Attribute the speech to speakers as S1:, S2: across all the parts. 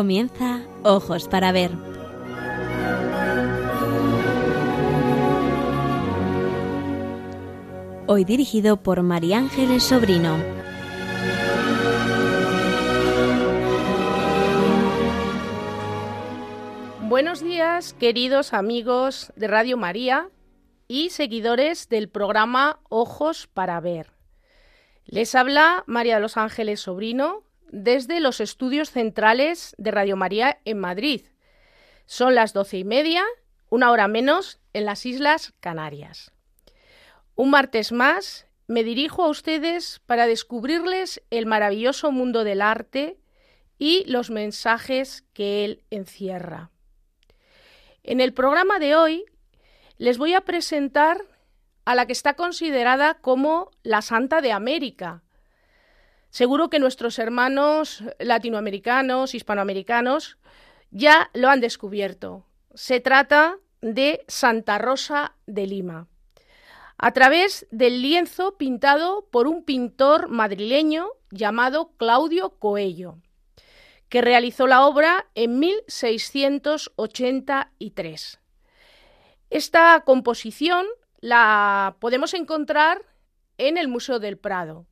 S1: Comienza Ojos para Ver. Hoy dirigido por María Ángeles Sobrino.
S2: Buenos días, queridos amigos de Radio María y seguidores del programa Ojos para Ver. Les habla María de los Ángeles Sobrino desde los estudios centrales de Radio María en Madrid. Son las doce y media, una hora menos, en las Islas Canarias. Un martes más me dirijo a ustedes para descubrirles el maravilloso mundo del arte y los mensajes que él encierra. En el programa de hoy les voy a presentar a la que está considerada como la Santa de América, Seguro que nuestros hermanos latinoamericanos, hispanoamericanos, ya lo han descubierto. Se trata de Santa Rosa de Lima. A través del lienzo pintado por un pintor madrileño llamado Claudio Coello, que realizó la obra en 1683. Esta composición la podemos encontrar en el Museo del Prado.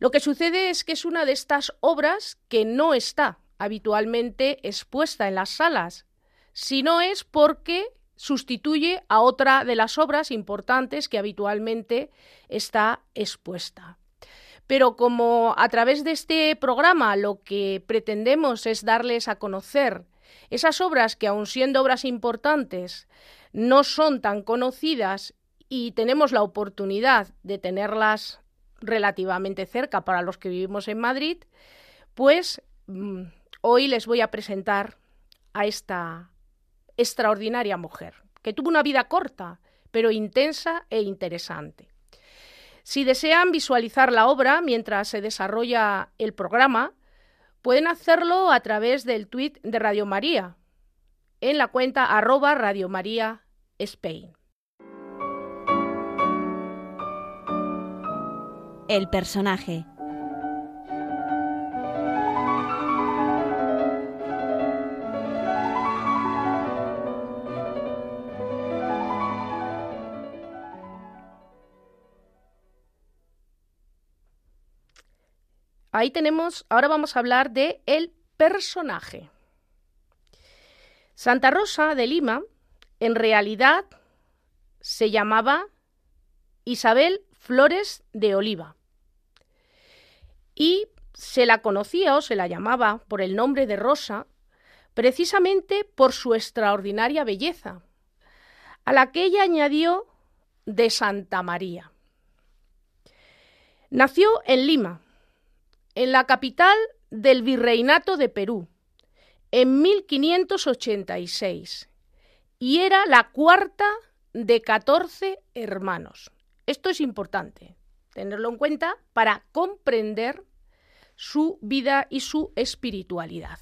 S2: Lo que sucede es que es una de estas obras que no está habitualmente expuesta en las salas, sino es porque sustituye a otra de las obras importantes que habitualmente está expuesta. Pero como a través de este programa lo que pretendemos es darles a conocer esas obras que, aun siendo obras importantes, no son tan conocidas y tenemos la oportunidad de tenerlas relativamente cerca para los que vivimos en Madrid, pues mm, hoy les voy a presentar a esta extraordinaria mujer, que tuvo una vida corta, pero intensa e interesante. Si desean visualizar la obra mientras se desarrolla el programa, pueden hacerlo a través del tweet de Radio María, en la cuenta arroba Radio María Spain.
S1: El personaje.
S2: Ahí tenemos, ahora vamos a hablar de el personaje. Santa Rosa de Lima, en realidad, se llamaba Isabel Flores de Oliva y se la conocía o se la llamaba por el nombre de Rosa precisamente por su extraordinaria belleza, a la que ella añadió de Santa María. Nació en Lima, en la capital del Virreinato de Perú, en 1586, y era la cuarta de catorce hermanos. Esto es importante tenerlo en cuenta para comprender su vida y su espiritualidad.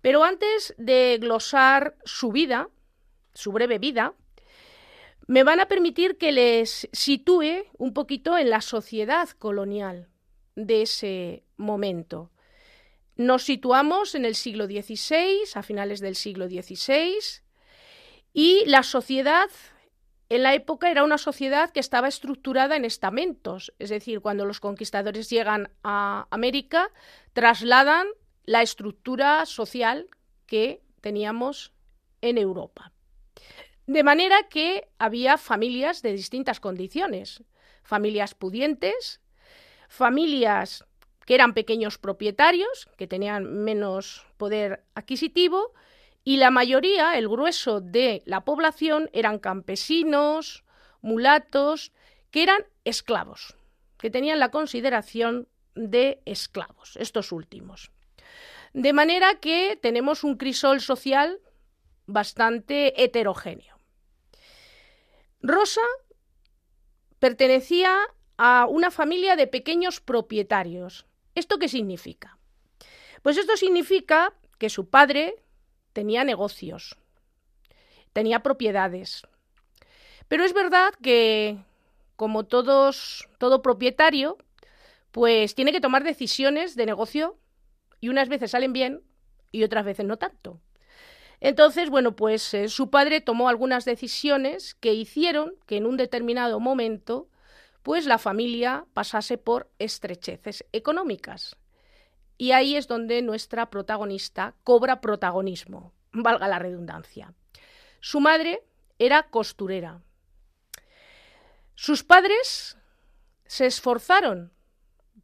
S2: Pero antes de glosar su vida, su breve vida, me van a permitir que les sitúe un poquito en la sociedad colonial de ese momento. Nos situamos en el siglo XVI, a finales del siglo XVI, y la sociedad en la época era una sociedad que estaba estructurada en estamentos, es decir, cuando los conquistadores llegan a América, trasladan la estructura social que teníamos en Europa. De manera que había familias de distintas condiciones, familias pudientes, familias que eran pequeños propietarios, que tenían menos poder adquisitivo, y la mayoría, el grueso de la población, eran campesinos, mulatos, que eran esclavos, que tenían la consideración de esclavos, estos últimos. De manera que tenemos un crisol social bastante heterogéneo. Rosa pertenecía a una familia de pequeños propietarios. ¿Esto qué significa? Pues esto significa que su padre tenía negocios, tenía propiedades. Pero es verdad que, como todos, todo propietario, pues tiene que tomar decisiones de negocio y unas veces salen bien y otras veces no tanto. Entonces, bueno, pues eh, su padre tomó algunas decisiones que hicieron que en un determinado momento, pues la familia pasase por estrecheces económicas. Y ahí es donde nuestra protagonista cobra protagonismo, valga la redundancia. Su madre era costurera. Sus padres se esforzaron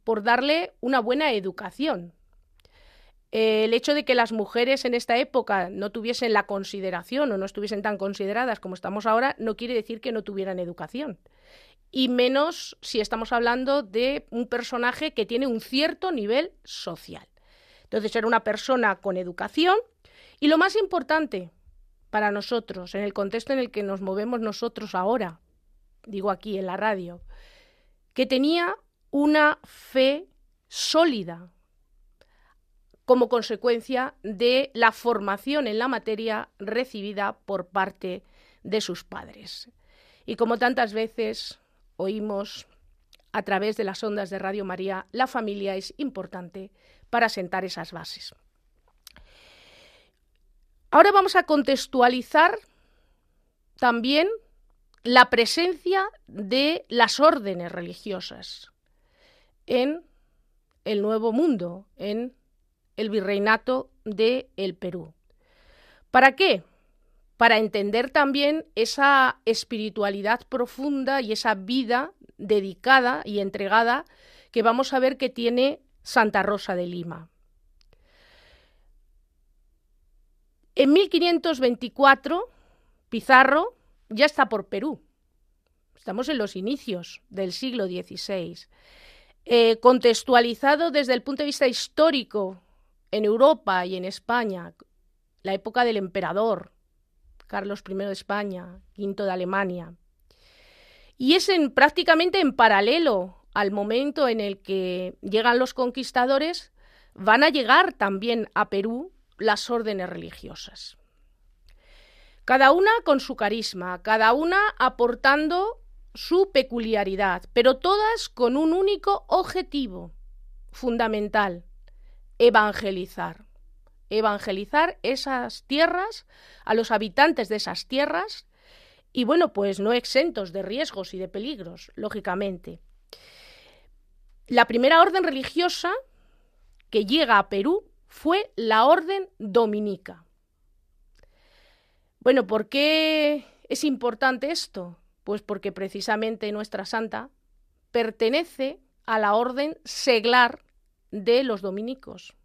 S2: por darle una buena educación. El hecho de que las mujeres en esta época no tuviesen la consideración o no estuviesen tan consideradas como estamos ahora no quiere decir que no tuvieran educación. Y menos si estamos hablando de un personaje que tiene un cierto nivel social. Entonces era una persona con educación y lo más importante para nosotros, en el contexto en el que nos movemos nosotros ahora, digo aquí en la radio, que tenía una fe sólida como consecuencia de la formación en la materia recibida por parte de sus padres. Y como tantas veces oímos a través de las ondas de Radio María, la familia es importante para sentar esas bases. Ahora vamos a contextualizar también la presencia de las órdenes religiosas en el Nuevo Mundo, en el virreinato de el Perú. ¿Para qué? Para entender también esa espiritualidad profunda y esa vida dedicada y entregada que vamos a ver que tiene Santa Rosa de Lima. En 1524, Pizarro ya está por Perú. Estamos en los inicios del siglo XVI. Eh, contextualizado desde el punto de vista histórico en Europa y en España, la época del emperador, Carlos I de España, V de Alemania. Y es en, prácticamente en paralelo al momento en el que llegan los conquistadores, van a llegar también a Perú las órdenes religiosas. Cada una con su carisma, cada una aportando su peculiaridad, pero todas con un único objetivo fundamental, evangelizar. Evangelizar esas tierras, a los habitantes de esas tierras, y bueno, pues no exentos de riesgos y de peligros, lógicamente. La primera orden religiosa que llega a Perú fue la orden dominica. Bueno, ¿por qué es importante esto? Pues porque precisamente nuestra santa pertenece a la orden seglar de los dominicos.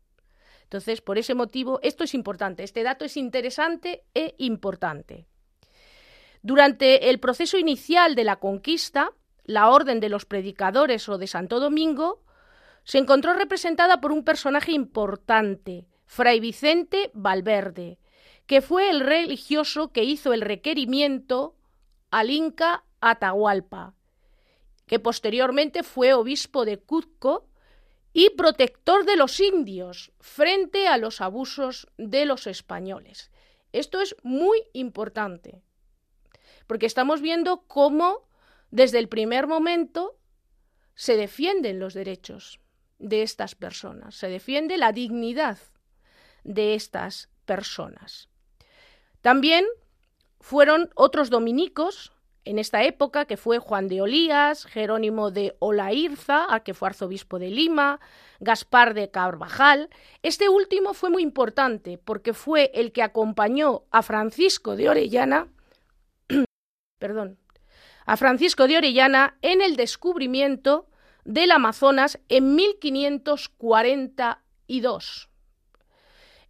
S2: Entonces, por ese motivo, esto es importante, este dato es interesante e importante. Durante el proceso inicial de la conquista, la orden de los predicadores o de Santo Domingo se encontró representada por un personaje importante, Fray Vicente Valverde, que fue el religioso que hizo el requerimiento al Inca Atahualpa, que posteriormente fue obispo de Cuzco y protector de los indios frente a los abusos de los españoles. Esto es muy importante, porque estamos viendo cómo desde el primer momento se defienden los derechos de estas personas, se defiende la dignidad de estas personas. También fueron otros dominicos en esta época, que fue Juan de Olías, Jerónimo de Olairza, que fue arzobispo de Lima, Gaspar de Carvajal. Este último fue muy importante porque fue el que acompañó a Francisco de Orellana, perdón, a Francisco de Orellana en el descubrimiento del Amazonas en 1542.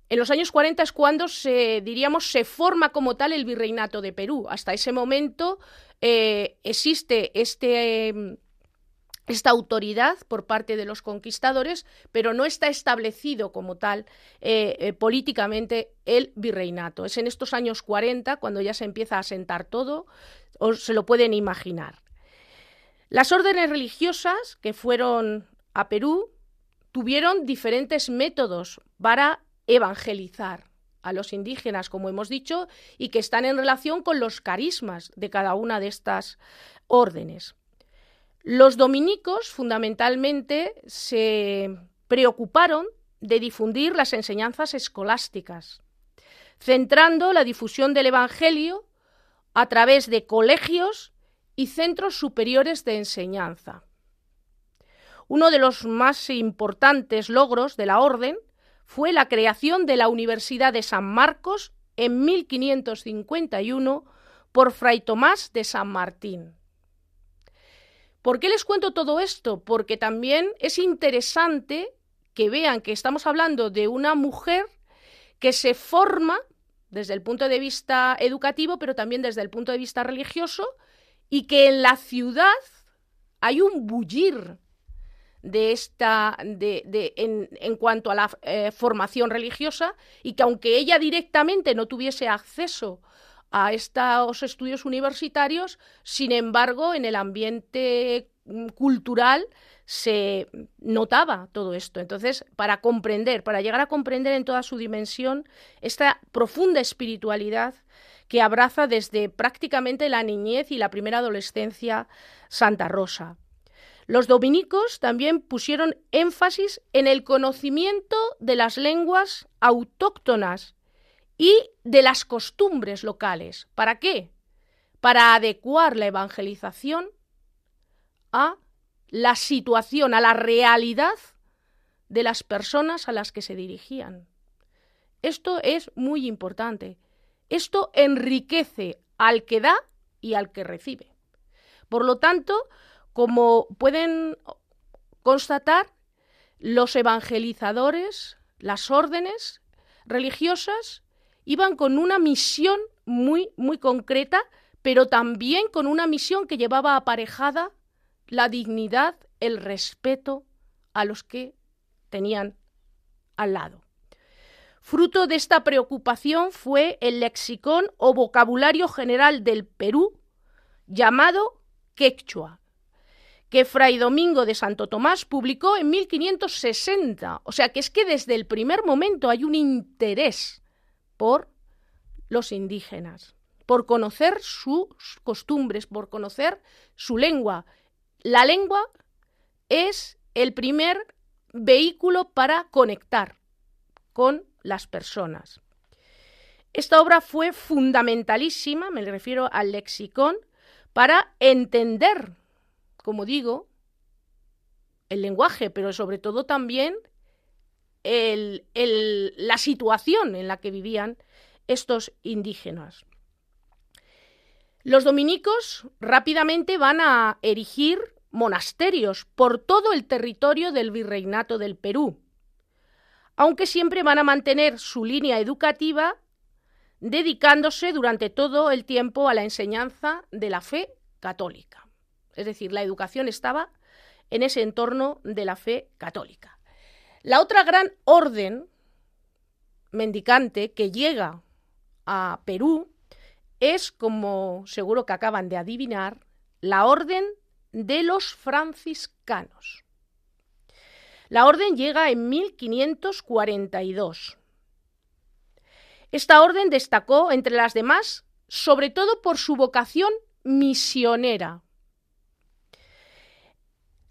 S2: En los años 40 es cuando se, diríamos, se forma como tal el virreinato de Perú. Hasta ese momento eh, existe este, em, esta autoridad por parte de los conquistadores, pero no está establecido como tal eh, eh, políticamente el virreinato. Es en estos años 40 cuando ya se empieza a asentar todo, o se lo pueden imaginar. Las órdenes religiosas que fueron a Perú tuvieron diferentes métodos para evangelizar a los indígenas, como hemos dicho, y que están en relación con los carismas de cada una de estas órdenes. Los dominicos fundamentalmente se preocuparon de difundir las enseñanzas escolásticas, centrando la difusión del Evangelio a través de colegios y centros superiores de enseñanza. Uno de los más importantes logros de la Orden fue la creación de la Universidad de San Marcos en 1551 por Fray Tomás de San Martín. ¿Por qué les cuento todo esto? Porque también es interesante que vean que estamos hablando de una mujer que se forma desde el punto de vista educativo, pero también desde el punto de vista religioso, y que en la ciudad hay un bullir de esta de, en, cuanto a la eh, formación religiosa y que aunque ella directamente no tuviese acceso a estos estudios universitarios, sin embargo, en el ambiente mm, cultural se notaba todo esto. Entonces, para comprender, para llegar a comprender en toda su dimensión esta profunda espiritualidad que abraza desde prácticamente la niñez y la primera adolescencia Santa Rosa. Los dominicos también pusieron énfasis en el conocimiento de las lenguas autóctonas y de las costumbres locales. ¿Para qué? Para adecuar la evangelización a la situación, a la realidad de las personas a las que se dirigían. Esto es muy importante. Esto enriquece al que da y al que recibe. Por lo tanto, como pueden constatar, los evangelizadores, las órdenes religiosas, iban con una misión muy, muy concreta, pero también con una misión que llevaba aparejada la dignidad, el respeto a los que tenían al lado. Fruto de esta preocupación fue el lexicón o vocabulario general del Perú llamado quechua, que Fray Domingo de Santo Tomás publicó en 1560. O sea que es que desde el primer momento hay un interés por los indígenas, por conocer sus costumbres, por conocer su lengua. La lengua es el primer vehículo para conectar con las personas. Esta obra fue fundamentalísima, me refiero al lexicón, para entender, como digo, el lenguaje, pero sobre todo también la situación en la que vivían estos indígenas. Los dominicos rápidamente van a erigir monasterios por todo el territorio del virreinato del Perú, aunque siempre van a mantener su línea educativa dedicándose durante todo el tiempo a la enseñanza de la fe católica. Es decir, la educación estaba en ese entorno de la fe católica. La otra gran orden mendicante que llega a Perú es, como seguro que acaban de adivinar, la orden de los franciscanos. La orden llega en 1542. Esta orden destacó entre las demás sobre todo por su vocación misionera.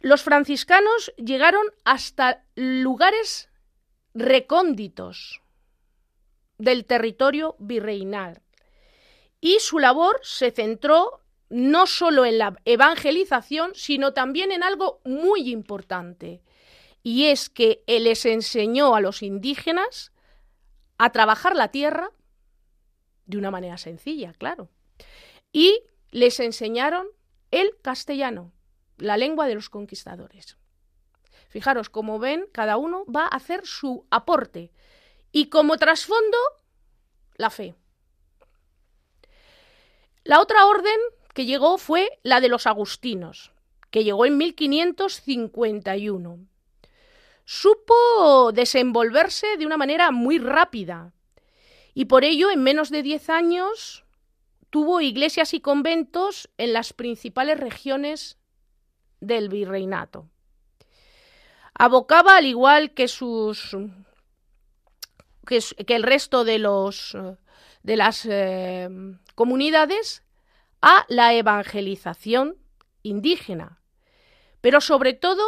S2: Los franciscanos llegaron hasta lugares recónditos del territorio virreinal. Y su labor se centró no solo en la evangelización, sino también en algo muy importante, y es que les enseñó a los indígenas a trabajar la tierra de una manera sencilla, claro, y les enseñaron el castellano la lengua de los conquistadores. Fijaros, como ven, cada uno va a hacer su aporte y como trasfondo, la fe. La otra orden que llegó fue la de los agustinos, que llegó en 1551. Supo desenvolverse de una manera muy rápida y por ello en menos de diez años tuvo iglesias y conventos en las principales regiones del virreinato. Abocaba, al igual que sus que, el resto de los de las eh, comunidades a la evangelización indígena, pero sobre todo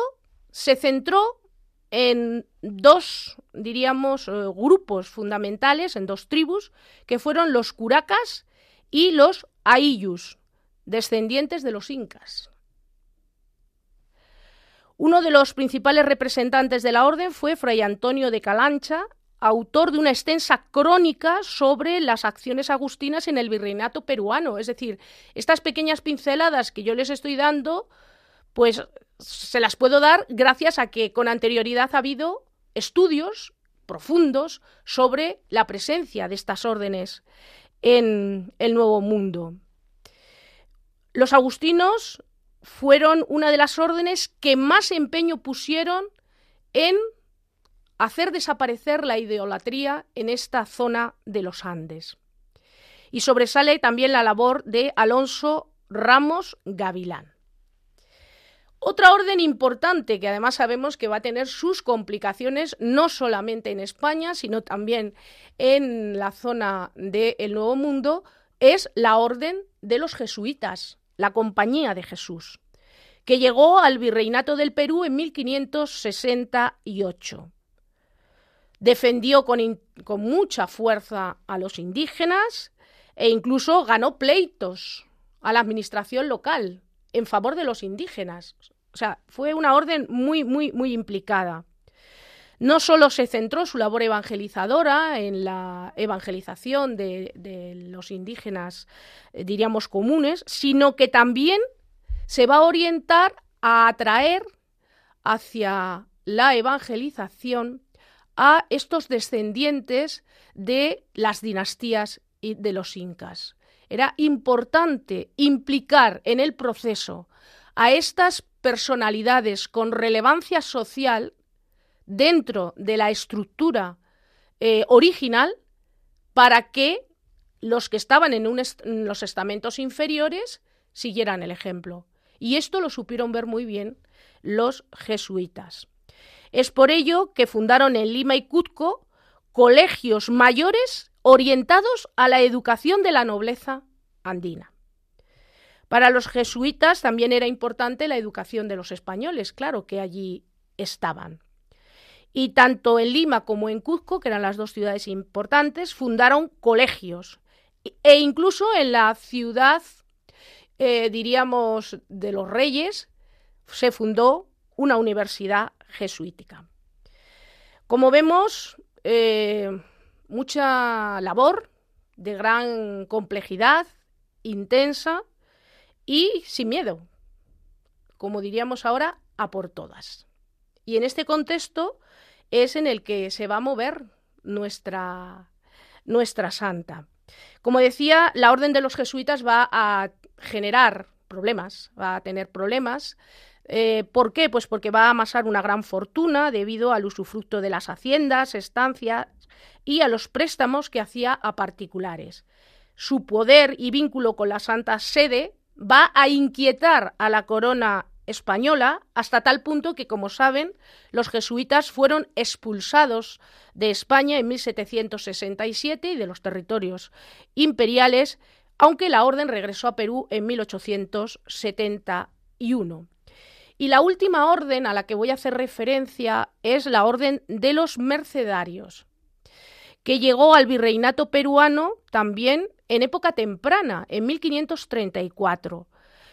S2: se centró en dos, diríamos, eh, grupos fundamentales, en dos tribus, que fueron los curacas y los aiyus, descendientes de los incas. Uno de los principales representantes de la orden fue Fray Antonio de Calancha, autor de una extensa crónica sobre las acciones agustinas en el virreinato peruano. Es decir, estas pequeñas pinceladas que yo les estoy dando, pues se las puedo dar gracias a que con anterioridad ha habido estudios profundos sobre la presencia de estas órdenes en el Nuevo Mundo. Los agustinos fueron una de las órdenes que más empeño pusieron en hacer desaparecer la idolatría en esta zona de los Andes. Y sobresale también la labor de Alonso Ramos Gavilán. Otra orden importante que además sabemos que va a tener sus complicaciones no solamente en España, sino también en la zona del Nuevo Mundo, es la orden de los jesuitas, la Compañía de Jesús, que llegó al virreinato del Perú en 1568. Defendió con, con mucha fuerza a los indígenas e incluso ganó pleitos a la administración local en favor de los indígenas. O sea, fue una orden muy, muy, muy implicada. No solo se centró su labor evangelizadora en la evangelización de, los indígenas, eh, diríamos, comunes, sino que también se va a orientar a atraer hacia la evangelización a estos descendientes de las dinastías de los incas. Era importante implicar en el proceso a estas personalidades con relevancia social dentro de la estructura eh, original para que los que estaban en, en los estamentos inferiores siguieran el ejemplo. Y esto lo supieron ver muy bien los jesuitas. Es por ello que fundaron en Lima y Cuzco colegios mayores orientados a la educación de la nobleza andina. Para los jesuitas también era importante la educación de los españoles, claro, que allí estaban. Y tanto en Lima como en Cuzco, que eran las dos ciudades importantes, fundaron colegios. E incluso en la ciudad, eh, diríamos, de los reyes, se fundó una universidad jesuítica. Como vemos, eh, mucha labor de gran complejidad, intensa, y sin miedo, como diríamos ahora, a por todas. Y en este contexto es en el que se va a mover nuestra, nuestra santa. Como decía, la orden de los jesuitas va a generar problemas, va a tener problemas. Eh, ¿Por qué? Pues porque va a amasar una gran fortuna debido al usufructo de las haciendas, estancias y a los préstamos que hacía a particulares. Su poder y vínculo con la Santa Sede va a inquietar a la corona española hasta tal punto que, como saben, los jesuitas fueron expulsados de España en 1767 y de los territorios imperiales, aunque la orden regresó a Perú en 1871. Y la última orden a la que voy a hacer referencia es la orden de los mercedarios, que llegó al virreinato peruano también en época temprana, en 1534.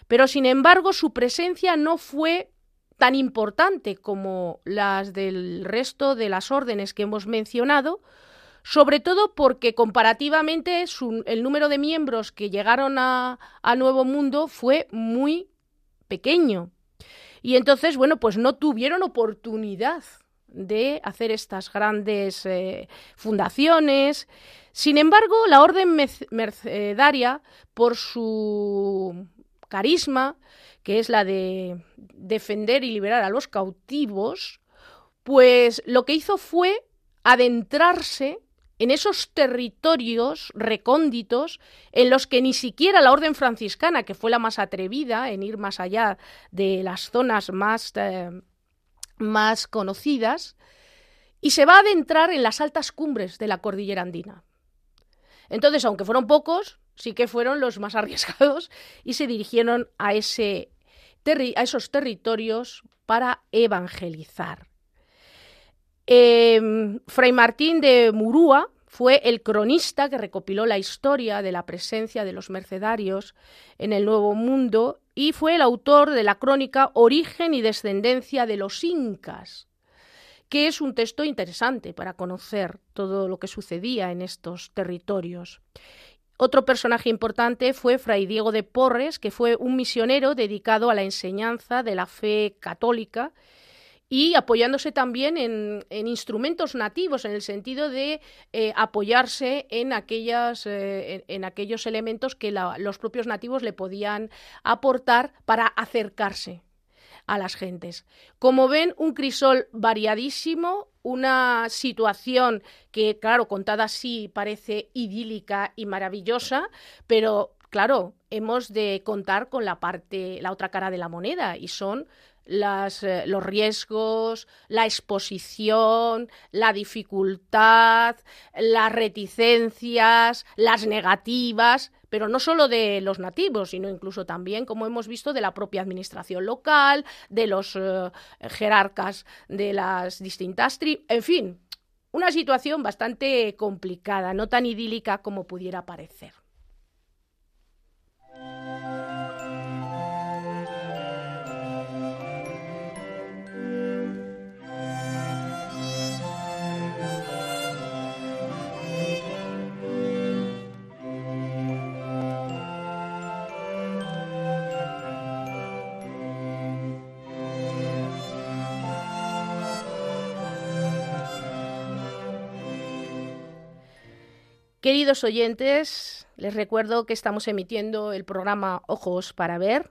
S2: Pero, sin embargo, su presencia no fue tan importante como las del resto de las órdenes que hemos mencionado, sobre todo porque comparativamente el número de miembros que llegaron a, Nuevo Mundo fue muy pequeño. Y entonces, bueno, pues no tuvieron oportunidad de hacer estas grandes eh, fundaciones. Sin embargo, la orden mercedaria, por su carisma, que es la de defender y liberar a los cautivos, pues lo que hizo fue adentrarse en esos territorios recónditos en los que ni siquiera la orden franciscana, que fue la más atrevida en ir más allá de las zonas más eh, más conocidas, y se va a adentrar en las altas cumbres de la cordillera andina. Entonces, aunque fueron pocos, sí que fueron los más arriesgados y se dirigieron a, esos territorios para evangelizar. Em, Fray Martín de Murúa fue el cronista que recopiló la historia de la presencia de los mercedarios en el Nuevo Mundo y fue el autor de la crónica Origen y descendencia de los incas, que es un texto interesante para conocer todo lo que sucedía en estos territorios. Otro personaje importante fue Fray Diego de Porres, que fue un misionero dedicado a la enseñanza de la fe católica y apoyándose también en, instrumentos nativos, en el sentido de eh, apoyarse en, aquellas, eh, en, aquellos elementos que los propios nativos le podían aportar para acercarse a las gentes. Como ven, un crisol variadísimo, una situación que, claro, contada así parece idílica y maravillosa, pero claro, hemos de contar con la parte, la otra cara de la moneda, y son las, eh, los riesgos, la exposición, la dificultad, las reticencias, las negativas, pero no solo de los nativos, sino incluso también, como hemos visto, de la propia administración local, de los eh, jerarcas de las distintas tribus, en fin, una situación bastante complicada, no tan idílica como pudiera parecer. Queridos oyentes, les recuerdo que estamos emitiendo el programa Ojos para Ver,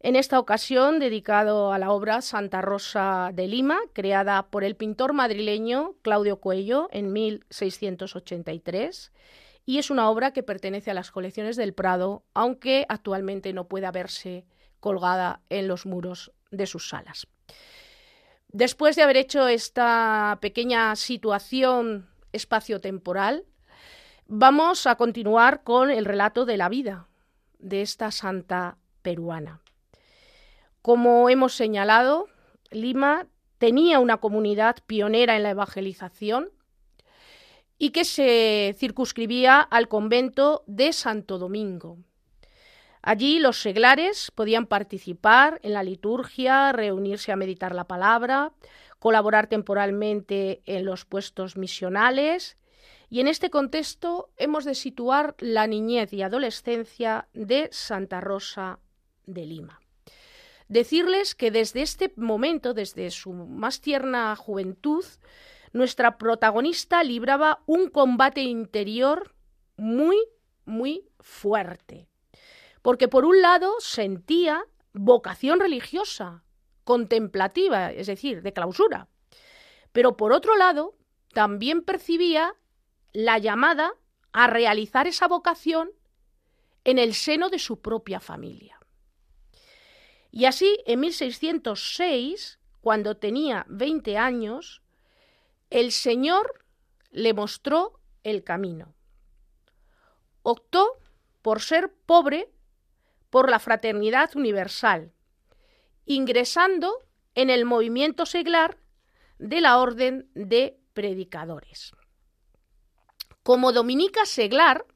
S2: en esta ocasión dedicado a la obra Santa Rosa de Lima, creada por el pintor madrileño Claudio Cuello en 1683, y es una obra que pertenece a las colecciones del Prado, aunque actualmente no pueda verse colgada en los muros de sus salas. Después de haber hecho esta pequeña situación espacio-temporal, Vamos a continuar con el relato de la vida de esta santa peruana. Como hemos señalado, Lima tenía una comunidad pionera en la evangelización y que se circunscribía al convento de Santo Domingo. Allí los seglares podían participar en la liturgia, reunirse a meditar la palabra, colaborar temporalmente en los puestos misionales y en este contexto hemos de situar la niñez y adolescencia de Santa Rosa de Lima. Decirles que desde este momento, desde su más tierna juventud, nuestra protagonista libraba un combate interior muy, muy fuerte. Porque por un lado sentía vocación religiosa, contemplativa, es decir, de clausura. Pero por otro lado, también percibía la llamada a realizar esa vocación en el seno de su propia familia. Y así, en 1606, cuando tenía 20 años, el Señor le mostró el camino. Optó por ser pobre por la fraternidad universal, ingresando en el movimiento seglar de la Orden de Predicadores. Como Dominica Seglar,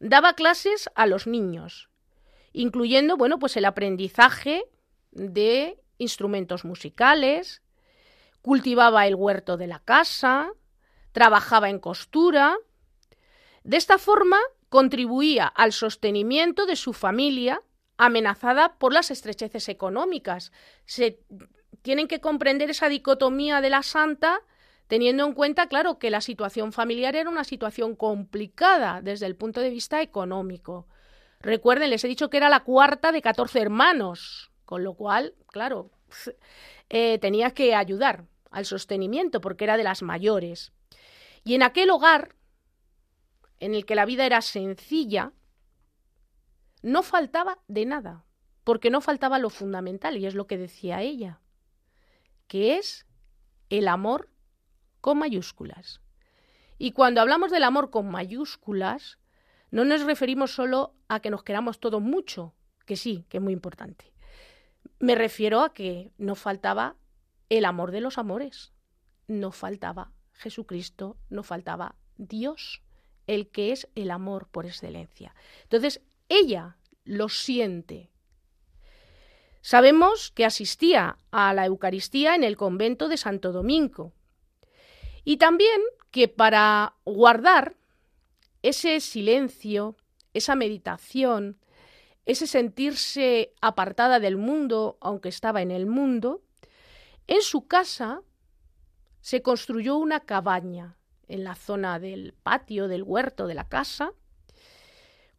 S2: daba clases a los niños, incluyendo, bueno, pues el aprendizaje de instrumentos musicales, cultivaba el huerto de la casa, trabajaba en costura. De esta forma contribuía al sostenimiento de su familia amenazada por las estrecheces económicas. Se tienen que comprender esa dicotomía de la santa teniendo en cuenta, claro, que la situación familiar era una situación complicada desde el punto de vista económico. Recuerden, les he dicho que era la cuarta de 14 hermanos, con lo cual, claro, eh, tenía que ayudar al sostenimiento porque era de las mayores. Y en aquel hogar, en el que la vida era sencilla, no faltaba de nada, porque no faltaba lo fundamental, y es lo que decía ella, que es el amor con mayúsculas. Y cuando hablamos del amor con mayúsculas, no nos referimos solo a que nos queramos todos mucho, que sí, que es muy importante. Me refiero a que no faltaba el amor de los amores, no faltaba Jesucristo, no faltaba Dios, el que es el amor por excelencia. Entonces, ella lo siente. Sabemos que asistía a la Eucaristía en el convento de Santo Domingo y también que para guardar ese silencio, esa meditación, ese sentirse apartada del mundo, aunque estaba en el mundo, en su casa se construyó una cabaña en la zona del patio, del huerto de la casa,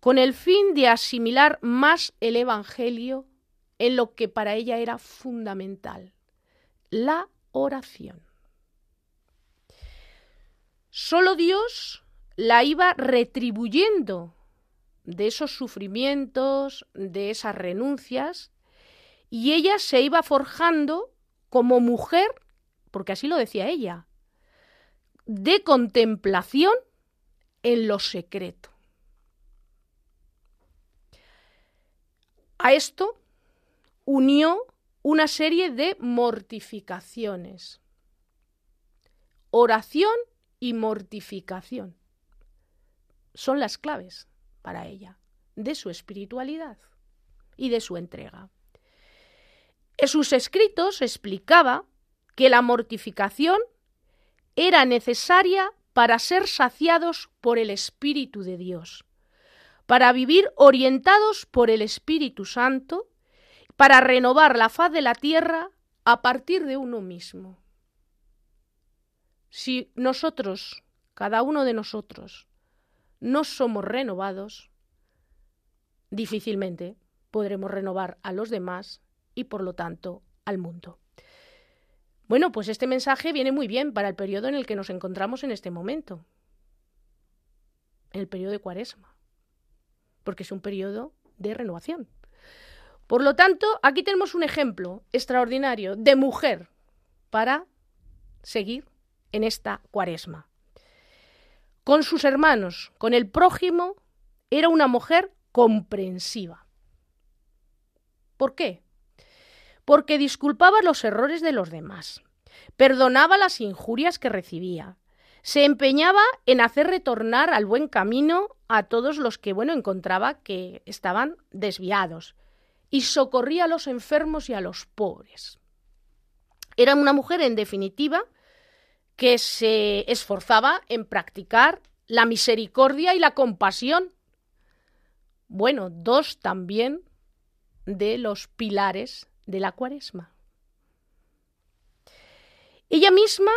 S2: con el fin de asimilar más el Evangelio en lo que para ella era fundamental, la oración. Solo Dios la iba retribuyendo de esos sufrimientos, de esas renuncias, y ella se iba forjando como mujer, porque así lo decía ella, de contemplación en lo secreto. A esto unió una serie de mortificaciones. Oración y mortificación son las claves para ella de su espiritualidad y de su entrega. En sus escritos explicaba que la mortificación era necesaria para ser saciados por el Espíritu de Dios, para vivir orientados por el Espíritu Santo, para renovar la faz de la tierra a partir de uno mismo. Si nosotros, cada uno de nosotros, no somos renovados, difícilmente podremos renovar a los demás y por lo tanto al mundo. Bueno, pues este mensaje viene muy bien para el periodo en el que nos encontramos en este momento, el periodo de Cuaresma, porque es un periodo de renovación. Por lo tanto, aquí tenemos un ejemplo extraordinario de mujer para seguir en esta Cuaresma. Con sus hermanos, con el prójimo, era una mujer comprensiva. ¿Por qué? porque disculpaba los errores de los demás, perdonaba las injurias que recibía, se empeñaba en hacer retornar al buen camino a todos los que, bueno, encontraba que estaban desviados, y socorría a los enfermos y a los pobres. Era una mujer, en definitiva, que se esforzaba en practicar la misericordia y la compasión. Bueno, dos también de los pilares de la cuaresma. Ella misma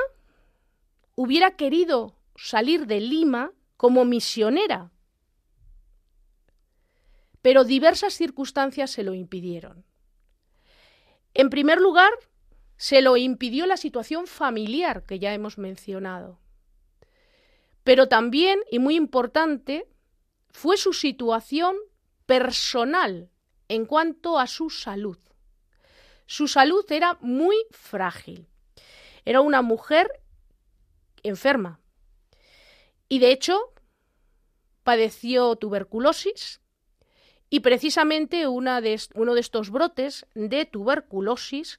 S2: hubiera querido salir de Lima como misionera, pero diversas circunstancias se lo impidieron. En primer lugar, se lo impidió la situación familiar que ya hemos mencionado. Pero también, y muy importante, fue su situación personal en cuanto a su salud. Su salud era muy frágil. Era una mujer enferma. Y de hecho, padeció tuberculosis y precisamente una de, uno de estos brotes de tuberculosis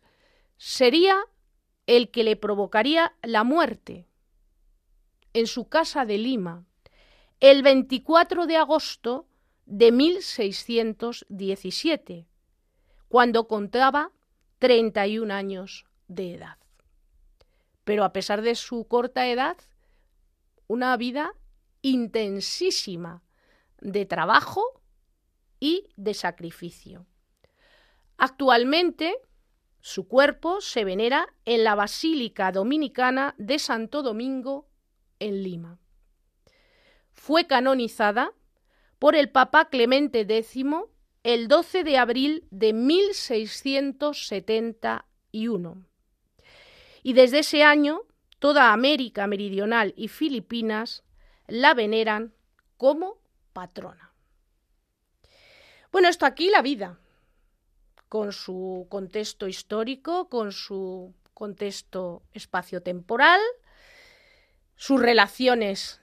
S2: sería el que le provocaría la muerte en su casa de Lima el 24 de agosto de 1617, cuando contaba 31 años de edad. Pero a pesar de su corta edad, una vida intensísima de trabajo y de sacrificio. Actualmente, su cuerpo se venera en la Basílica Dominicana de Santo Domingo, en Lima. Fue canonizada por el Papa Clemente X el 12 de abril de 1671. Y desde ese año, toda América Meridional y Filipinas la veneran como patrona. Bueno, esto aquí la vida, con su contexto histórico, con su contexto espaciotemporal, sus relaciones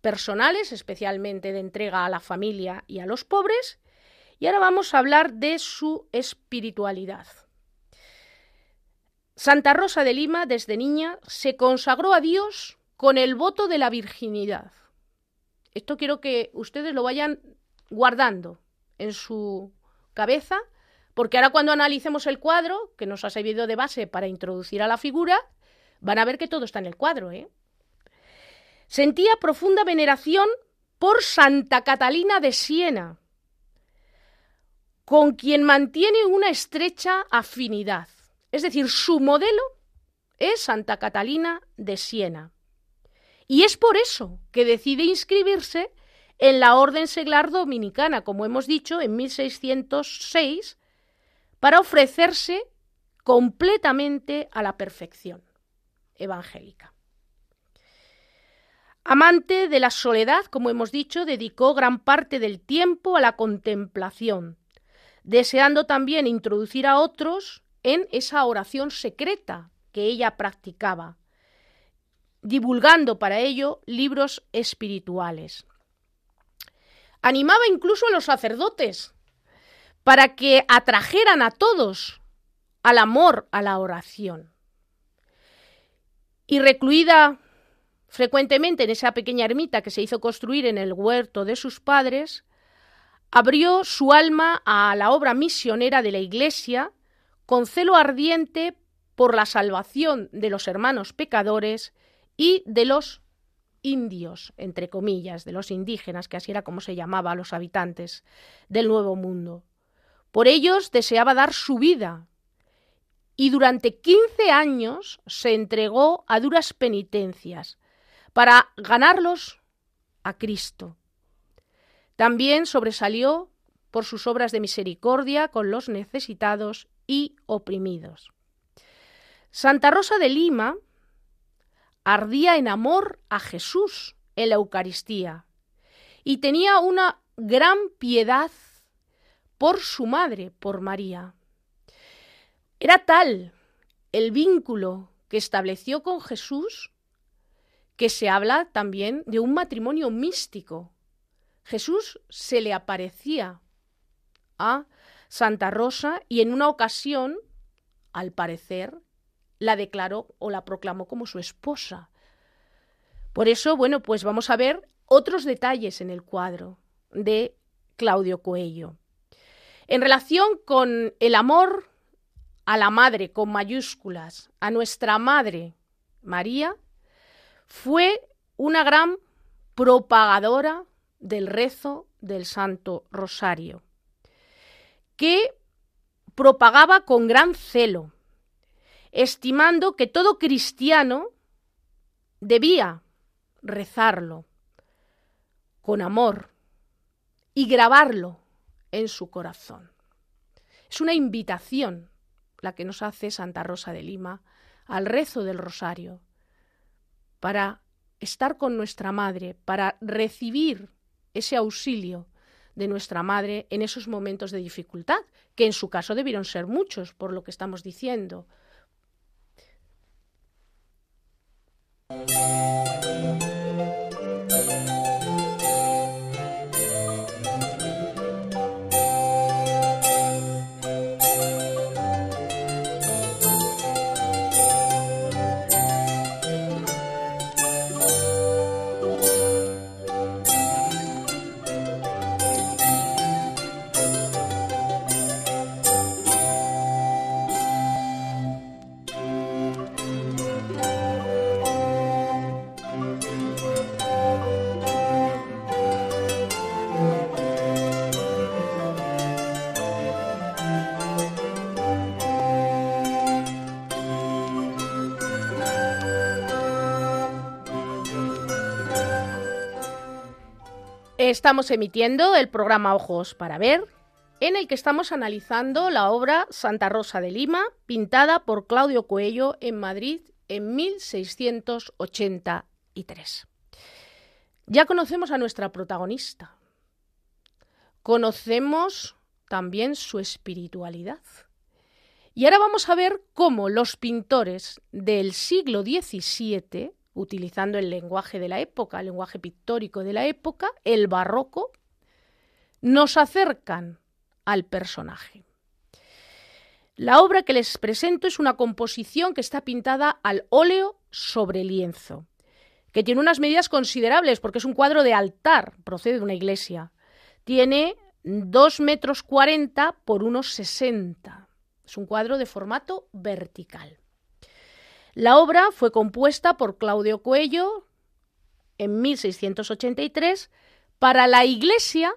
S2: personales, especialmente de entrega a la familia y a los pobres, y ahora vamos a hablar de su espiritualidad. Santa Rosa de Lima, desde niña, se consagró a Dios con el voto de la virginidad. Esto quiero que ustedes lo vayan guardando en su cabeza, porque ahora cuando analicemos el cuadro, que nos ha servido de base para introducir a la figura, van a ver que todo está en el cuadro. ¿eh? Sentía profunda veneración por Santa Catalina de Siena, con quien mantiene una estrecha afinidad. Es decir, su modelo es Santa Catalina de Siena. Y es por eso que decide inscribirse en la Orden Seglar Dominicana, como hemos dicho, en 1606, para ofrecerse completamente a la perfección evangélica. Amante de la soledad, como hemos dicho, dedicó gran parte del tiempo a la contemplación, deseando también introducir a otros en esa oración secreta que ella practicaba, divulgando para ello libros espirituales. Animaba incluso a los sacerdotes para que atrajeran a todos al amor a la oración. Y recluida frecuentemente en esa pequeña ermita que se hizo construir en el huerto de sus padres, abrió su alma a la obra misionera de la Iglesia con celo ardiente por la salvación de los hermanos pecadores y de los indios, entre comillas, de los indígenas, que así era como se llamaba a los habitantes del Nuevo Mundo. Por ellos deseaba dar su vida y durante quince años se entregó a duras penitencias para ganarlos a Cristo. También sobresalió por sus obras de misericordia con los necesitados y oprimidos. Santa Rosa de Lima ardía en amor a Jesús en la Eucaristía y tenía una gran piedad por su madre, por María. Era tal el vínculo que estableció con Jesús que se habla también de un matrimonio místico. Jesús se le aparecía a Santa Rosa y en una ocasión, al parecer, la declaró o la proclamó como su esposa. Por eso, bueno, pues vamos a ver otros detalles en el cuadro de Claudio Coello. En relación con el amor a la madre con mayúsculas, a nuestra madre María, fue una gran propagadora del rezo del Santo Rosario, que propagaba con gran celo, estimando que todo cristiano debía rezarlo con amor y grabarlo en su corazón. Es una invitación la que nos hace Santa Rosa de Lima al rezo del rosario, para estar con nuestra madre, para recibir ese auxilio de nuestra madre en esos momentos de dificultad, que en su caso debieron ser muchos, por lo que estamos diciendo. Estamos emitiendo el programa Ojos para Ver, en el que estamos analizando la obra Santa Rosa de Lima, pintada por Claudio Coello en Madrid en 1683. Ya conocemos a nuestra protagonista. Conocemos también su espiritualidad. Y ahora vamos a ver cómo los pintores del siglo XVII utilizando el lenguaje de la época, el lenguaje pictórico de la época, el barroco, nos acercan al personaje. La obra que les presento es una composición que está pintada al óleo sobre lienzo, que tiene unas medidas considerables porque es un cuadro de altar, procede de una iglesia. Tiene 2 metros 40 por unos 60. Es un cuadro de formato vertical. La obra fue compuesta por Claudio Cuello en 1683 para la iglesia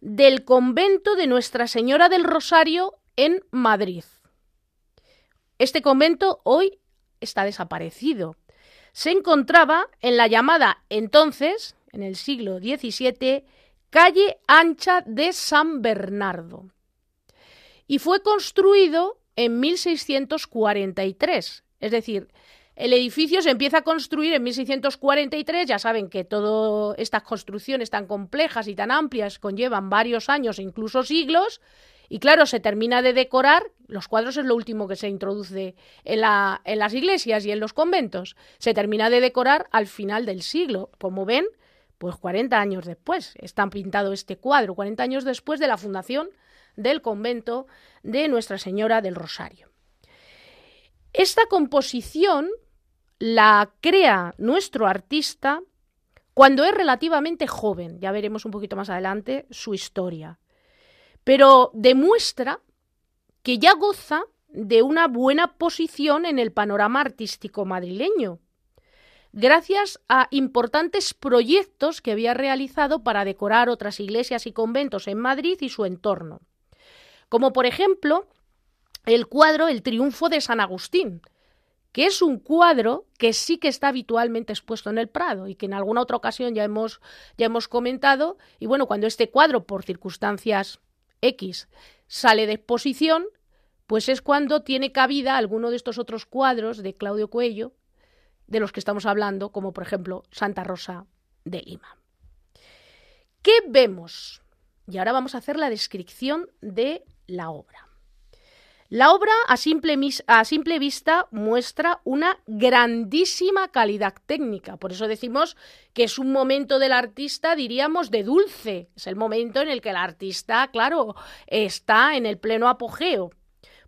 S2: del convento de Nuestra Señora del Rosario en Madrid. Este convento hoy está desaparecido. Se encontraba en la llamada entonces, en el siglo XVII, calle ancha de San Bernardo. Y fue construido en 1643, es decir, el edificio se empieza a construir en 1643, ya saben que todas estas construcciones tan complejas y tan amplias conllevan varios años e incluso siglos, y claro, se termina de decorar, los cuadros es lo último que se introduce en, en las iglesias y en los conventos, se termina de decorar al final del siglo, como ven, pues 40 años después está pintado este cuadro, 40 años después de la fundación del convento de Nuestra Señora del Rosario. Esta composición la crea nuestro artista cuando es relativamente joven, ya veremos un poquito más adelante su historia, pero demuestra que ya goza de una buena posición en el panorama artístico madrileño, gracias a importantes proyectos que había realizado para decorar otras iglesias y conventos en Madrid y su entorno, como por ejemplo el cuadro El Triunfo de San Agustín, que es un cuadro que sí que está habitualmente expuesto en el Prado y que en alguna otra ocasión ya hemos, ya hemos comentado. Y bueno, cuando este cuadro, por circunstancias X, sale de exposición, pues es cuando tiene cabida alguno de estos otros cuadros de Claudio Cuello, de los que estamos hablando, como por ejemplo Santa Rosa de Lima. ¿Qué vemos? Y ahora vamos a hacer la descripción de la obra. La obra a simple, vista muestra una grandísima calidad técnica. Por eso decimos que es un momento del artista, diríamos, de dulce. Es el momento en el que el artista, claro, está en el pleno apogeo.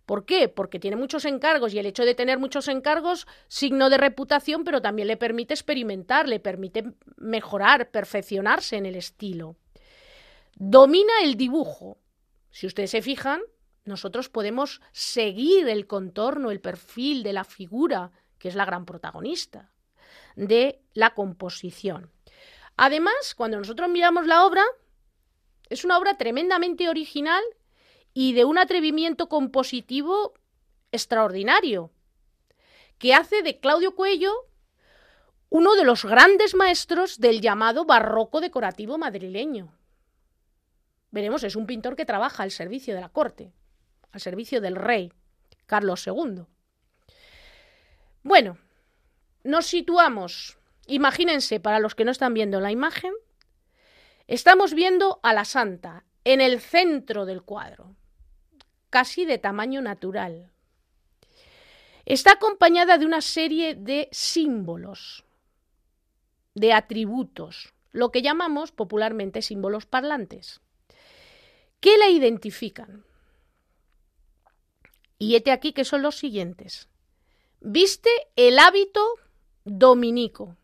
S2: ¿Por qué? Porque tiene muchos encargos y el hecho de tener muchos encargos, signo de reputación, pero también le permite experimentar, le permite mejorar, perfeccionarse en el estilo. Domina el dibujo. Si ustedes se fijan, nosotros podemos seguir el contorno, el perfil de la figura, que es la gran protagonista de la composición. Además, cuando nosotros miramos la obra, es una obra tremendamente original y de un atrevimiento compositivo extraordinario, que hace de Claudio Cuello uno de los grandes maestros del llamado barroco decorativo madrileño. Veremos, es un pintor que trabaja al servicio de la corte al servicio del rey Carlos II. Bueno, nos situamos, imagínense para los que no están viendo la imagen, estamos viendo a la santa en el centro del cuadro, casi de tamaño natural. Está acompañada de una serie de símbolos, de atributos, lo que llamamos popularmente símbolos parlantes, que la identifican. Y hete aquí que son los siguientes. Viste el hábito dominico,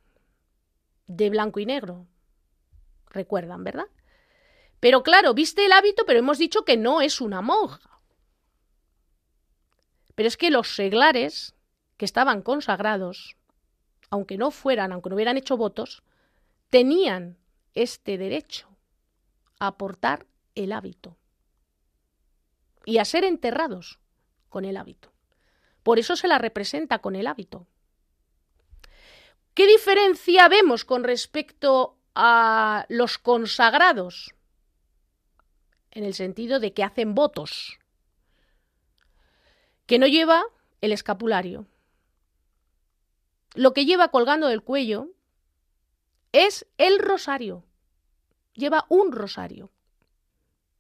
S2: de blanco y negro. Recuerdan, ¿verdad? Pero claro, viste el hábito, pero hemos dicho que no es una monja. Pero es que los seglares que estaban consagrados, aunque no fueran, aunque no hubieran hecho votos, tenían este derecho a portar el hábito y a ser enterrados con el hábito. Por eso se la representa con el hábito. ¿Qué diferencia vemos con respecto a los consagrados? En el sentido de que hacen votos. Que no lleva el escapulario. Lo que lleva colgando del cuello es el rosario. Lleva un rosario.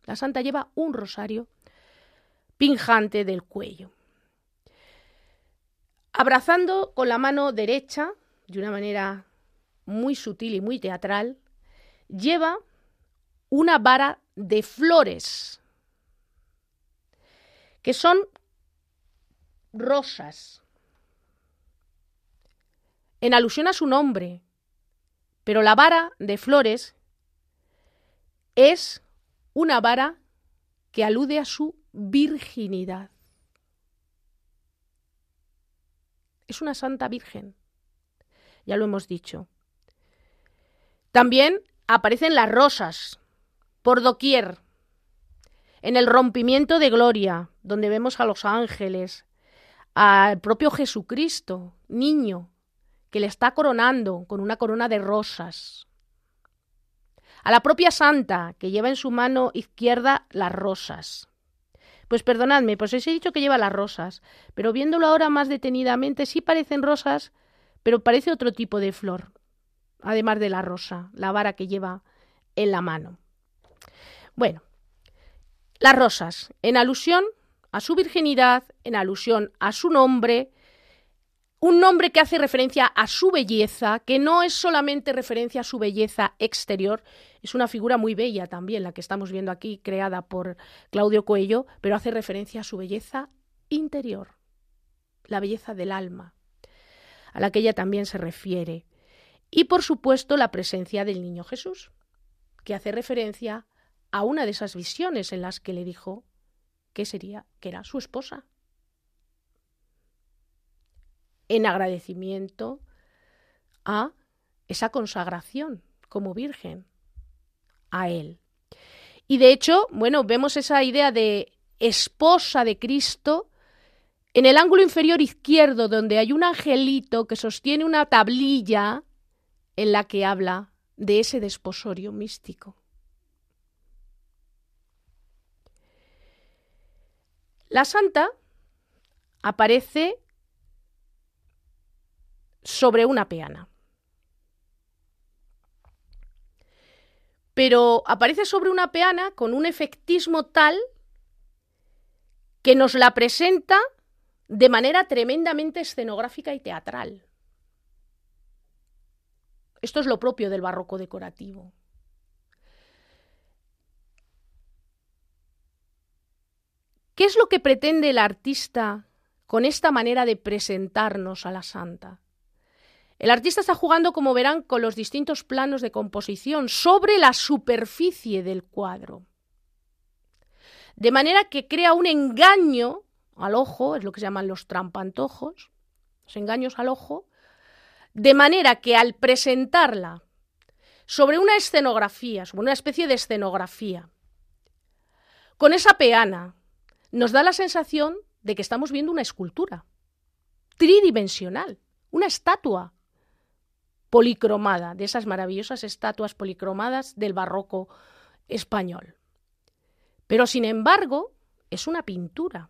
S2: La santa lleva un rosario pinjante del cuello. Abrazando con la mano derecha, de una manera muy sutil y muy teatral, lleva una vara de flores, que son rosas, en alusión a su nombre, pero la vara de flores es una vara que alude a su virginidad. Es una santa virgen, ya lo hemos dicho. También aparecen las rosas por doquier, en el rompimiento de gloria, donde vemos a los ángeles, al propio Jesucristo, niño, que le está coronando con una corona de rosas. A la propia santa, que lleva en su mano izquierda las rosas. Pues perdonadme, pues os he dicho que lleva las rosas, pero viéndolo ahora más detenidamente, sí parecen rosas, pero parece otro tipo de flor, además de la rosa, la vara que lleva en la mano. Bueno, las rosas, en alusión a su virginidad, en alusión a su nombre, un nombre que hace referencia a su belleza, que no es solamente referencia a su belleza exterior, es una figura muy bella también, la que estamos viendo aquí, creada por Claudio Coello, pero hace referencia a su belleza interior, la belleza del alma, a la que ella también se refiere. Y por supuesto la presencia del niño Jesús, que hace referencia a una de esas visiones en las que le dijo que sería, que era su esposa en agradecimiento a esa consagración como virgen a Él. Y de hecho, bueno, vemos esa idea de esposa de Cristo en el ángulo inferior izquierdo, donde hay un angelito que sostiene una tablilla en la que habla de ese desposorio místico. La santa aparece sobre una peana. Pero aparece sobre una peana con un efectismo tal que nos la presenta de manera tremendamente escenográfica y teatral. Esto es lo propio del barroco decorativo. ¿Qué es lo que pretende el artista con esta manera de presentarnos a la santa? El artista está jugando, como verán, con los distintos planos de composición sobre la superficie del cuadro. De manera que crea un engaño al ojo, es lo que se llaman los trampantojos, los engaños al ojo, de manera que al presentarla sobre una escenografía, sobre una especie de escenografía, con esa peana, nos da la sensación de que estamos viendo una escultura tridimensional, una estatua policromada, de esas maravillosas estatuas policromadas del barroco español. Pero sin embargo, es una pintura.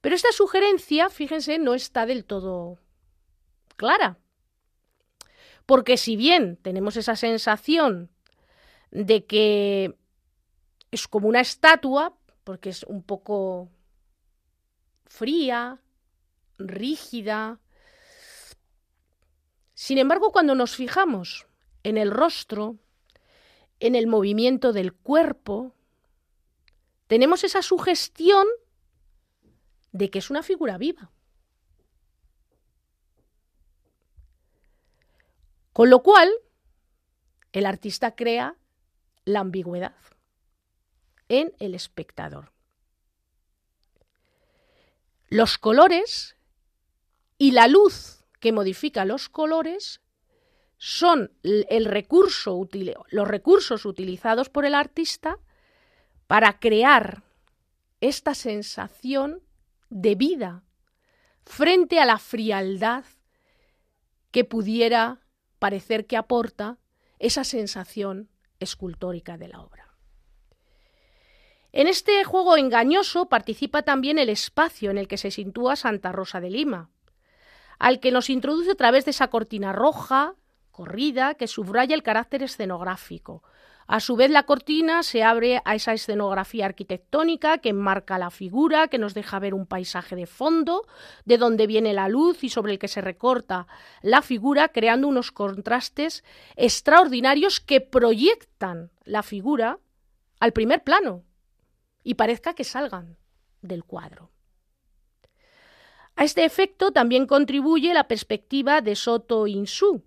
S2: Pero esta sugerencia, fíjense, no está del todo clara. Porque si bien tenemos esa sensación de que es como una estatua, porque es un poco fría, rígida, sin embargo, cuando nos fijamos en el rostro, en el movimiento del cuerpo, tenemos esa sugestión de que es una figura viva. Con lo cual, el artista crea la ambigüedad en el espectador. Los colores y la luz que modifica los colores son el recurso los recursos utilizados por el artista para crear esta sensación de vida frente a la frialdad que pudiera parecer que aporta esa sensación escultórica de la obra. En este juego engañoso participa también el espacio en el que se sitúa Santa Rosa de Lima, al que nos introduce a través de esa cortina roja, corrida, que subraya el carácter escenográfico. A su vez, la cortina se abre a esa escenografía arquitectónica que enmarca la figura, que nos deja ver un paisaje de fondo, de donde viene la luz y sobre el que se recorta la figura, creando unos contrastes extraordinarios que proyectan la figura al primer plano y parezca que salgan del cuadro. A este efecto también contribuye la perspectiva de Soto Insú,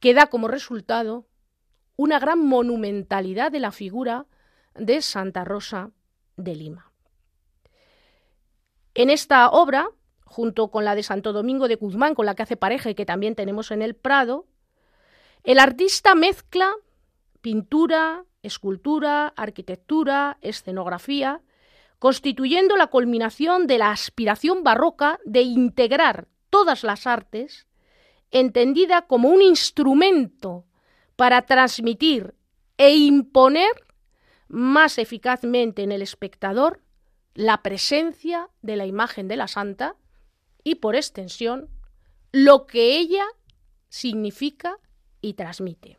S2: que da como resultado una gran monumentalidad de la figura de Santa Rosa de Lima. En esta obra, junto con la de Santo Domingo de Guzmán, con la que hace pareja y que también tenemos en el Prado, el artista mezcla pintura, escultura, arquitectura, escenografía, constituyendo la culminación de la aspiración barroca de integrar todas las artes, entendida como un instrumento para transmitir e imponer más eficazmente en el espectador la presencia de la imagen de la santa y, por extensión, lo que ella significa y transmite.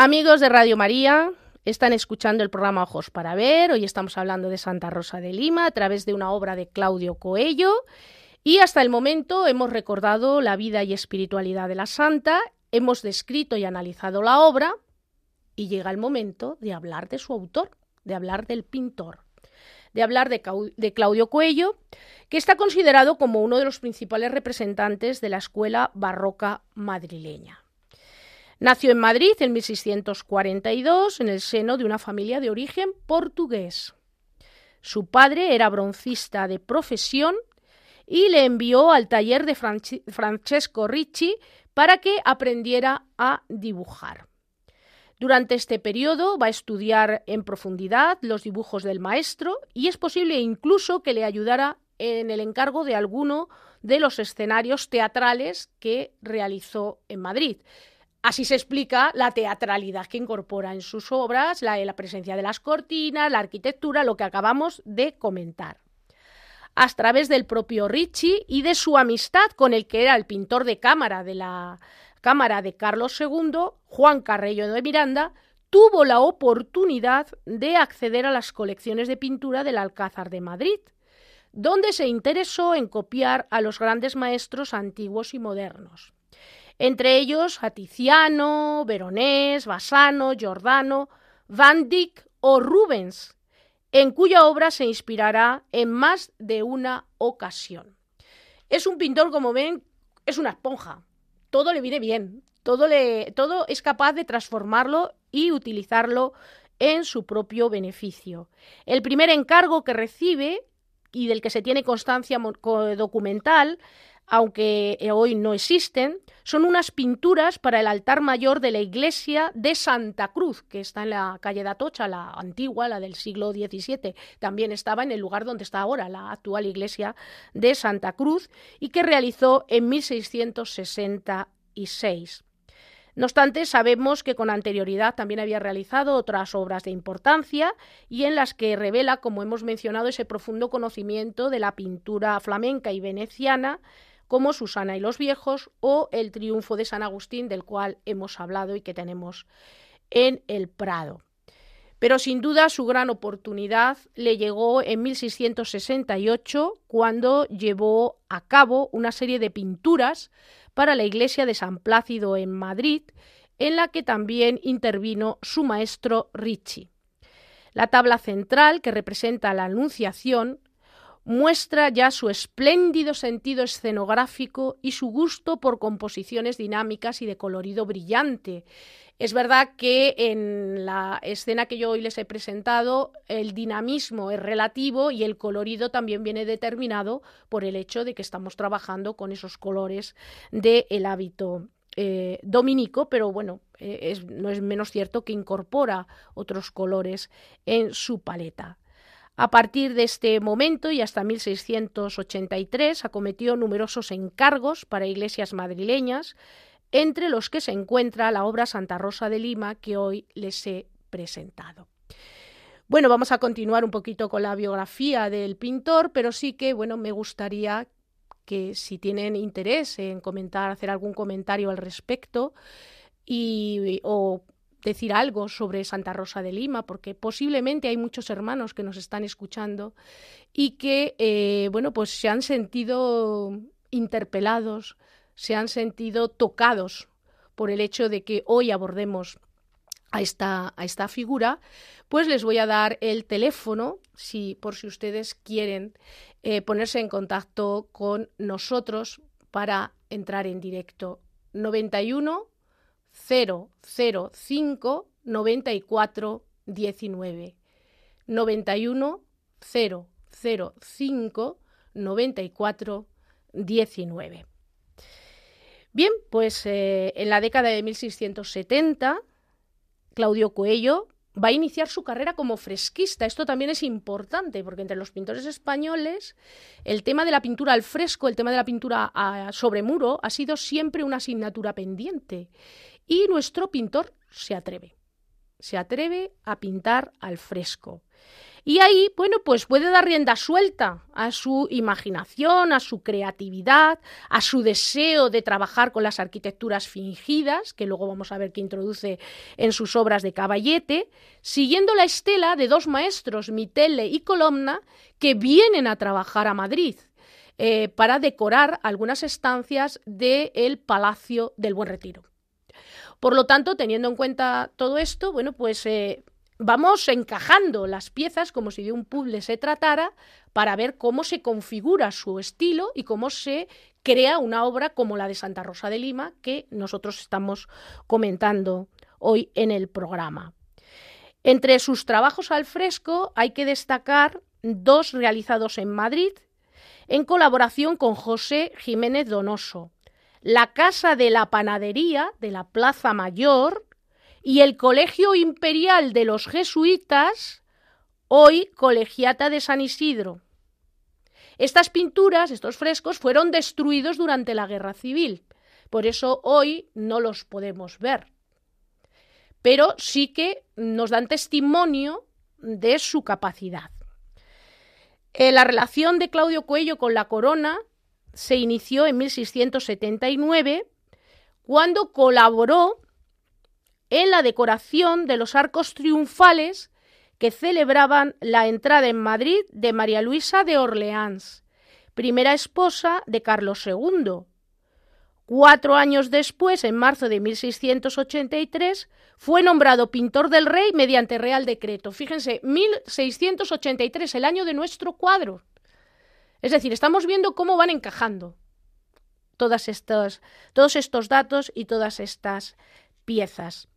S2: Amigos de Radio María, están escuchando el programa Ojos para Ver. Hoy estamos hablando de Santa Rosa de Lima a través de una obra de Claudio Coello. Y hasta el momento hemos recordado la vida y espiritualidad de la santa, hemos descrito y analizado la obra y llega el momento de hablar de su autor, de hablar del pintor, de hablar de, Claudio Coello, que está considerado como uno de los principales representantes de la escuela barroca madrileña. Nació en Madrid en 1642 en el seno de una familia de origen portugués. Su padre era broncista de profesión y le envió al taller de Francesco Ricci para que aprendiera a dibujar. Durante este periodo va a estudiar en profundidad los dibujos del maestro y es posible incluso que le ayudara en el encargo de alguno de los escenarios teatrales que realizó en Madrid. Así se explica la teatralidad que incorpora en sus obras, la, la presencia de las cortinas, la arquitectura, lo que acabamos de comentar. A través del propio Ricci y de su amistad con el que era el pintor de cámara de la Cámara de Carlos II, Juan Carrello de Miranda, tuvo la oportunidad de acceder a las colecciones de pintura del Alcázar de Madrid, donde se interesó en copiar a los grandes maestros antiguos y modernos entre ellos a Tiziano, Veronés, Bassano, Giordano, Van Dyck o Rubens, en cuya obra se inspirará en más de una ocasión. Es un pintor, como ven, es una esponja. Todo le viene bien, todo, le, todo es capaz de transformarlo y utilizarlo en su propio beneficio. El primer encargo que recibe y del que se tiene constancia documental aunque eh, hoy no existen, son unas pinturas para el altar mayor de la iglesia de Santa Cruz, que está en la calle de Atocha, la antigua, la del siglo XVII. También estaba en el lugar donde está ahora la actual iglesia de Santa Cruz y que realizó en 1666. No obstante, sabemos que con anterioridad también había realizado otras obras de importancia y en las que revela, como hemos mencionado, ese profundo conocimiento de la pintura flamenca y veneciana como Susana y los viejos o El triunfo de San Agustín, del cual hemos hablado y que tenemos en el Prado. Pero sin duda su gran oportunidad le llegó en 1668 cuando llevó a cabo una serie de pinturas para la iglesia de San Plácido en Madrid, en la que también intervino su maestro Ricci. La tabla central, que representa la Anunciación, muestra ya su espléndido sentido escenográfico y su gusto por composiciones dinámicas y de colorido brillante. Es verdad que en la escena que yo hoy les he presentado el dinamismo es relativo y el colorido también viene determinado por el hecho de que estamos trabajando con esos colores del hábito eh, dominico, pero bueno, eh, no es menos cierto que incorpora otros colores en su paleta. A partir de este momento y hasta 1683 acometió numerosos encargos para iglesias madrileñas, entre los que se encuentra la obra Santa Rosa de Lima que hoy les he presentado. Bueno, vamos a continuar un poquito con la biografía del pintor, pero sí que bueno, me gustaría que si tienen interés en comentar, hacer algún comentario al respecto y o decir algo sobre Santa Rosa de Lima, porque posiblemente hay muchos hermanos que nos están escuchando y que, eh, bueno, pues se han sentido interpelados, se han sentido tocados por el hecho de que hoy abordemos a esta, a esta figura, pues les voy a dar el teléfono, si, por si ustedes quieren eh, ponerse en contacto con nosotros para entrar en directo. 91 005 94 19. 91 005 94 19. Bien, pues eh, en la década de 1670, Claudio Coello va a iniciar su carrera como fresquista. Esto también es importante porque entre los pintores españoles el tema de la pintura al fresco, el tema de la pintura sobre muro ha sido siempre una asignatura pendiente. Y nuestro pintor se atreve, se atreve a pintar al fresco. Y ahí, bueno, pues puede dar rienda suelta a su imaginación, a su creatividad, a su deseo de trabajar con las arquitecturas fingidas, que luego vamos a ver que introduce en sus obras de caballete, siguiendo la estela de dos maestros, Mitele y Colomna, que vienen a trabajar a Madrid. Eh, para decorar algunas estancias del Palacio del Buen Retiro. Por lo tanto, teniendo en cuenta todo esto, bueno, pues eh, vamos encajando las piezas como si de un puzzle se tratara para ver cómo se configura su estilo y cómo se crea una obra como la de Santa Rosa de Lima que nosotros estamos comentando hoy en el programa. Entre sus trabajos al fresco hay que destacar dos realizados en Madrid en colaboración con José Jiménez Donoso. La Casa de la Panadería de la Plaza Mayor y el Colegio Imperial de los Jesuitas, hoy Colegiata de San Isidro. Estas pinturas, estos frescos, fueron destruidos durante la Guerra Civil, por eso hoy no los podemos ver. Pero sí que nos dan testimonio de su capacidad. Eh, la relación de Claudio Cuello con la corona se inició en 1679, cuando colaboró en la decoración de los arcos triunfales que celebraban la entrada en Madrid de María Luisa de Orleans, primera esposa de Carlos II. Cuatro años después, en marzo de 1683, fue nombrado pintor del rey mediante real decreto. Fíjense, 1683, el año de nuestro cuadro. Es decir, estamos viendo cómo van encajando todas estos, todos estos datos y todas estas piezas.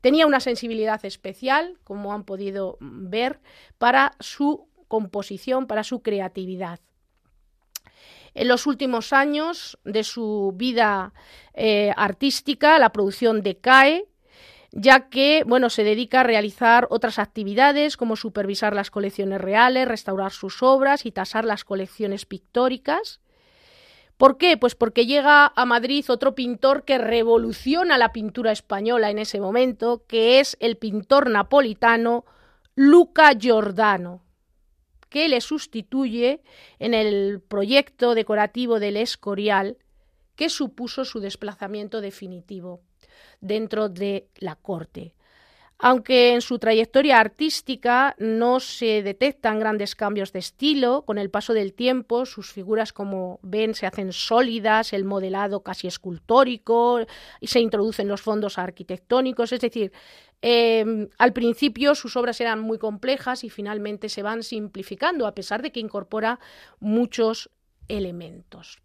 S2: Tenía una sensibilidad especial, como han podido ver, para su composición, para su creatividad. En los últimos años de su vida eh, artística, la producción decae, ya que bueno, se dedica a realizar otras actividades como supervisar las colecciones reales, restaurar sus obras y tasar las colecciones pictóricas. ¿Por qué? Pues porque llega a Madrid otro pintor que revoluciona la pintura española en ese momento, que es el pintor napolitano Luca Giordano, que le sustituye en el proyecto decorativo del Escorial, que supuso su desplazamiento definitivo dentro de la corte. Aunque en su trayectoria artística no se detectan grandes cambios de estilo, con el paso del tiempo sus figuras, como ven, se hacen sólidas, el modelado casi escultórico, y se introducen los fondos arquitectónicos, es decir, em, al principio sus obras eran muy complejas y finalmente se van simplificando, a pesar de que incorpora muchos elementos.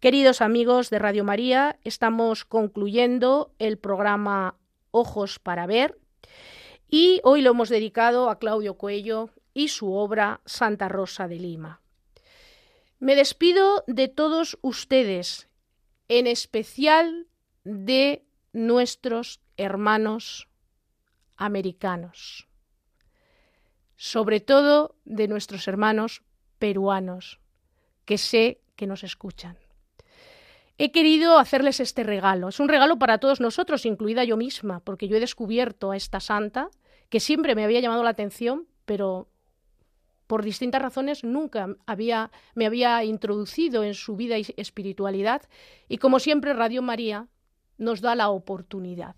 S2: Queridos amigos de Radio María, estamos concluyendo el programa Ojos para Ver y hoy lo hemos dedicado a Claudio Cuello y su obra Santa Rosa de Lima. Me despido de todos ustedes, en especial de nuestros hermanos americanos, sobre todo de nuestros hermanos peruanos, que sé que nos escuchan. He querido hacerles este regalo. Es un regalo para todos nosotros, incluida yo misma, porque yo he descubierto a esta santa que siempre me había llamado la atención, pero por distintas razones nunca había, me había introducido en su vida y espiritualidad. Y como siempre, Radio María nos da la oportunidad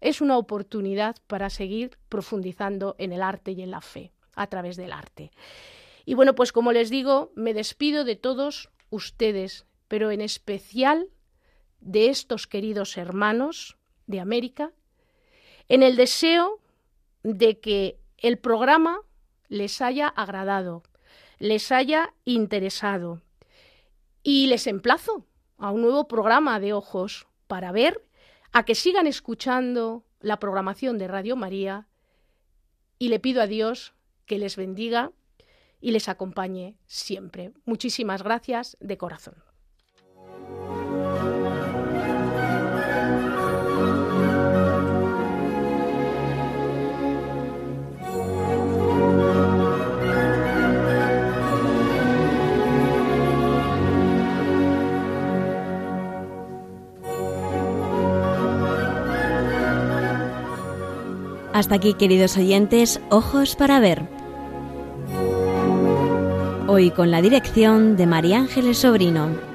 S2: es una oportunidad para seguir profundizando en el arte y en la fe a través del arte. Y bueno, pues como les digo, me despido de todos ustedes, pero en especial de estos queridos hermanos de América, en el deseo de que el programa les haya agradado, les haya interesado. Y les emplazo a un nuevo programa de ojos para ver, a que sigan escuchando la programación de Radio María y le pido a Dios que les bendiga y les acompañe siempre. Muchísimas gracias de corazón.
S1: Hasta aquí, queridos oyentes, ojos para ver. Hoy con la dirección de María Ángeles Sobrino.